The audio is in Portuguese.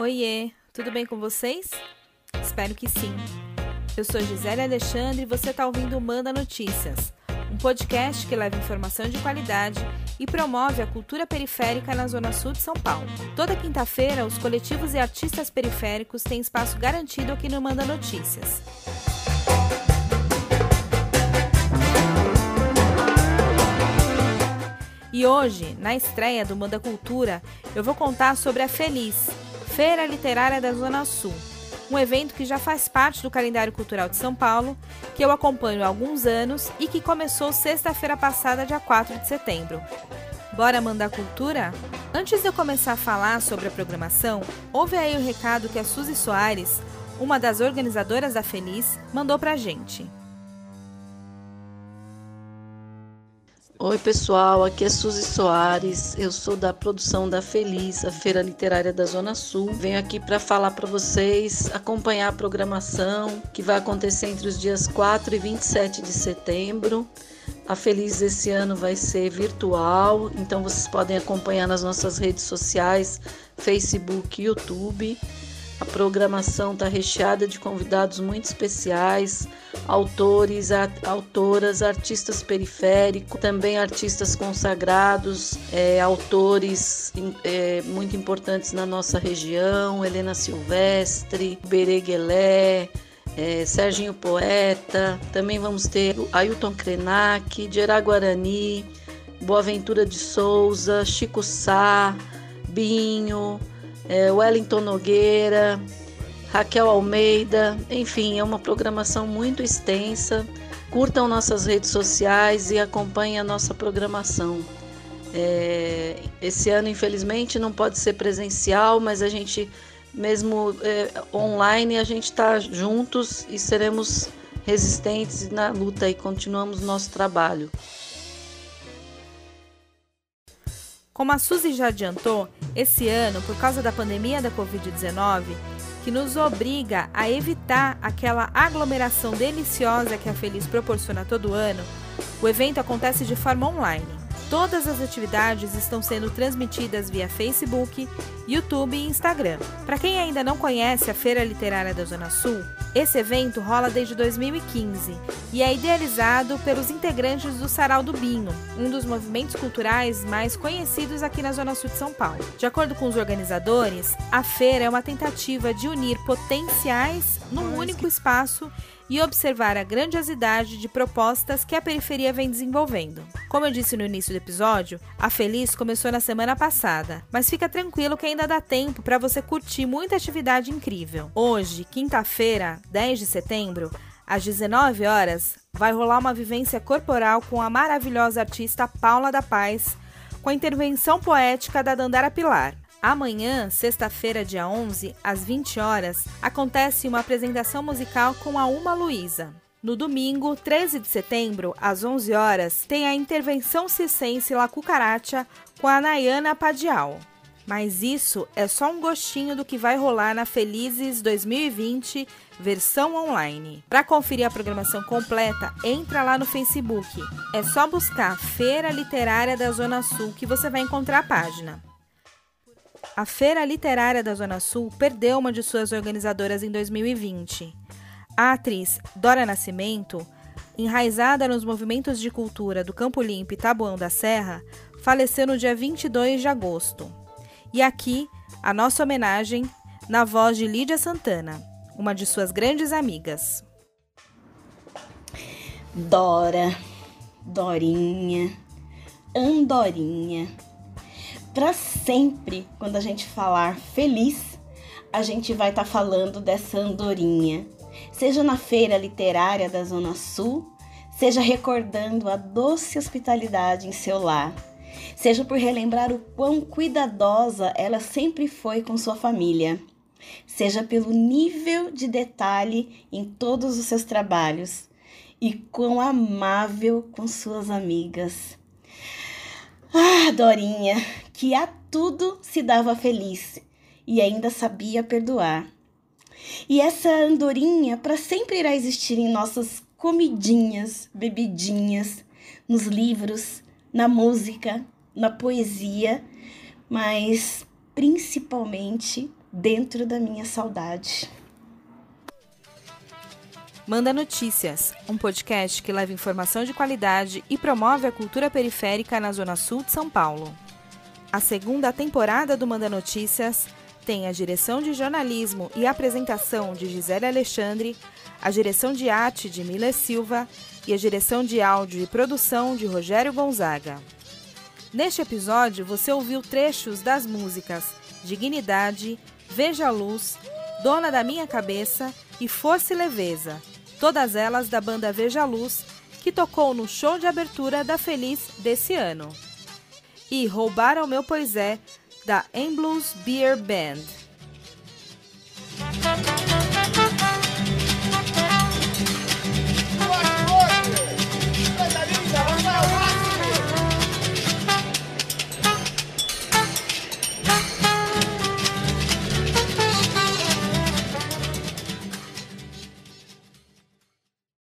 Oiê, tudo bem com vocês? Espero que sim. Eu sou Gisele Alexandre e você está ouvindo o Manda Notícias, um podcast que leva informação de qualidade e promove a cultura periférica na Zona Sul de São Paulo. Toda quinta-feira, os coletivos e artistas periféricos têm espaço garantido aqui no Manda Notícias. E hoje, na estreia do Manda Cultura, eu vou contar sobre a Feliz, Feira Literária da Zona Sul, um evento que já faz parte do calendário cultural de São Paulo, que eu acompanho há alguns anos e que começou sexta-feira passada, dia 4 de setembro. Bora mandar cultura? Antes de eu começar a falar sobre a programação, ouve aí o recado que a Suzy Soares, uma das organizadoras da Feliz, mandou pra gente. Oi, pessoal, aqui é Suzy Soares. Eu sou da produção da Feliz, a Feira Literária da Zona Sul. Venho aqui para falar para vocês, acompanhar a programação que vai acontecer entre os dias 4 e 27 de setembro. A Feliz esse ano vai ser virtual, então vocês podem acompanhar nas nossas redes sociais, Facebook YouTube. A programação está recheada de convidados muito especiais, autores, autoras, artistas periféricos, também artistas consagrados, é, autores é, muito importantes na nossa região, Helena Silvestre, Bereguelé, é, Serginho Poeta, também vamos ter Ailton Krenak, Gerard Guarani, Boaventura de Souza, Chico Sá, Binho, é, Wellington Nogueira, Raquel Almeida, enfim, é uma programação muito extensa. Curtam nossas redes sociais e acompanhem a nossa programação. É, esse ano, infelizmente, não pode ser presencial, mas a gente, mesmo é, online, a gente está juntos e seremos resistentes na luta e continuamos nosso trabalho. Como a Suzy já adiantou, esse ano, por causa da pandemia da Covid-19, que nos obriga a evitar aquela aglomeração deliciosa que a Feliz proporciona todo ano, o evento acontece de forma online. Todas as atividades estão sendo transmitidas via Facebook, YouTube e Instagram. Para quem ainda não conhece a Feira Literária da Zona Sul, esse evento rola desde 2015 e é idealizado pelos integrantes do Sarau do Binho, um dos movimentos culturais mais conhecidos aqui na Zona Sul de São Paulo. De acordo com os organizadores, a feira é uma tentativa de unir potenciais num único espaço e observar a grandiosidade de propostas que a periferia vem desenvolvendo. Como eu disse no início do episódio, a Feliz começou na semana passada, mas fica tranquilo que ainda dá tempo para você curtir muita atividade incrível. Hoje, quinta-feira, 10 de setembro, às 19 horas, vai rolar uma vivência corporal com a maravilhosa artista Paula da Paz, com a intervenção poética da Dandara Pilar. Amanhã, sexta-feira, dia 11, às 20 horas, acontece uma apresentação musical com a Uma Luísa. No domingo, 13 de setembro, às 11 horas, tem a intervenção circense La Cucaracha com a Nayana Padial. Mas isso é só um gostinho do que vai rolar na Felizes 2020 versão online. Para conferir a programação completa, entra lá no Facebook. É só buscar Feira Literária da Zona Sul que você vai encontrar a página. A Feira Literária da Zona Sul perdeu uma de suas organizadoras em 2020. A atriz Dora Nascimento, enraizada nos movimentos de cultura do Campo Limpo e Taboão da Serra, faleceu no dia 22 de agosto. E aqui, a nossa homenagem na voz de Lídia Santana, uma de suas grandes amigas. Dora, Dorinha, Andorinha para sempre, quando a gente falar feliz, a gente vai estar tá falando dessa andorinha. Seja na feira literária da Zona Sul, seja recordando a doce hospitalidade em seu lar, seja por relembrar o quão cuidadosa ela sempre foi com sua família, seja pelo nível de detalhe em todos os seus trabalhos e quão amável com suas amigas. Ah, Dorinha, que a tudo se dava feliz e ainda sabia perdoar. E essa andorinha para sempre irá existir em nossas comidinhas, bebidinhas, nos livros, na música, na poesia, mas principalmente dentro da minha saudade. Manda Notícias, um podcast que leva informação de qualidade e promove a cultura periférica na Zona Sul de São Paulo. A segunda temporada do Manda Notícias tem a direção de jornalismo e apresentação de Gisele Alexandre, a direção de arte de Mila Silva e a direção de áudio e produção de Rogério Gonzaga. Neste episódio, você ouviu trechos das músicas Dignidade, Veja a Luz, Dona da Minha Cabeça e Força e Leveza, todas elas da banda Veja Luz, que tocou no show de abertura da Feliz desse ano. E Roubaram Meu Pois É, da Emblues Beer Band.